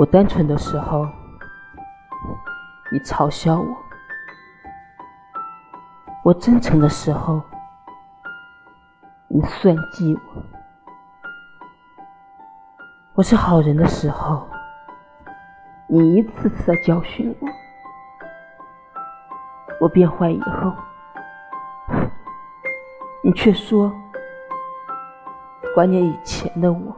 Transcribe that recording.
我单纯的时候你嘲笑我。我真诚的时候你算计我。我是好人的时候你一次次的教训我。我变坏以后你却说怀念以前的我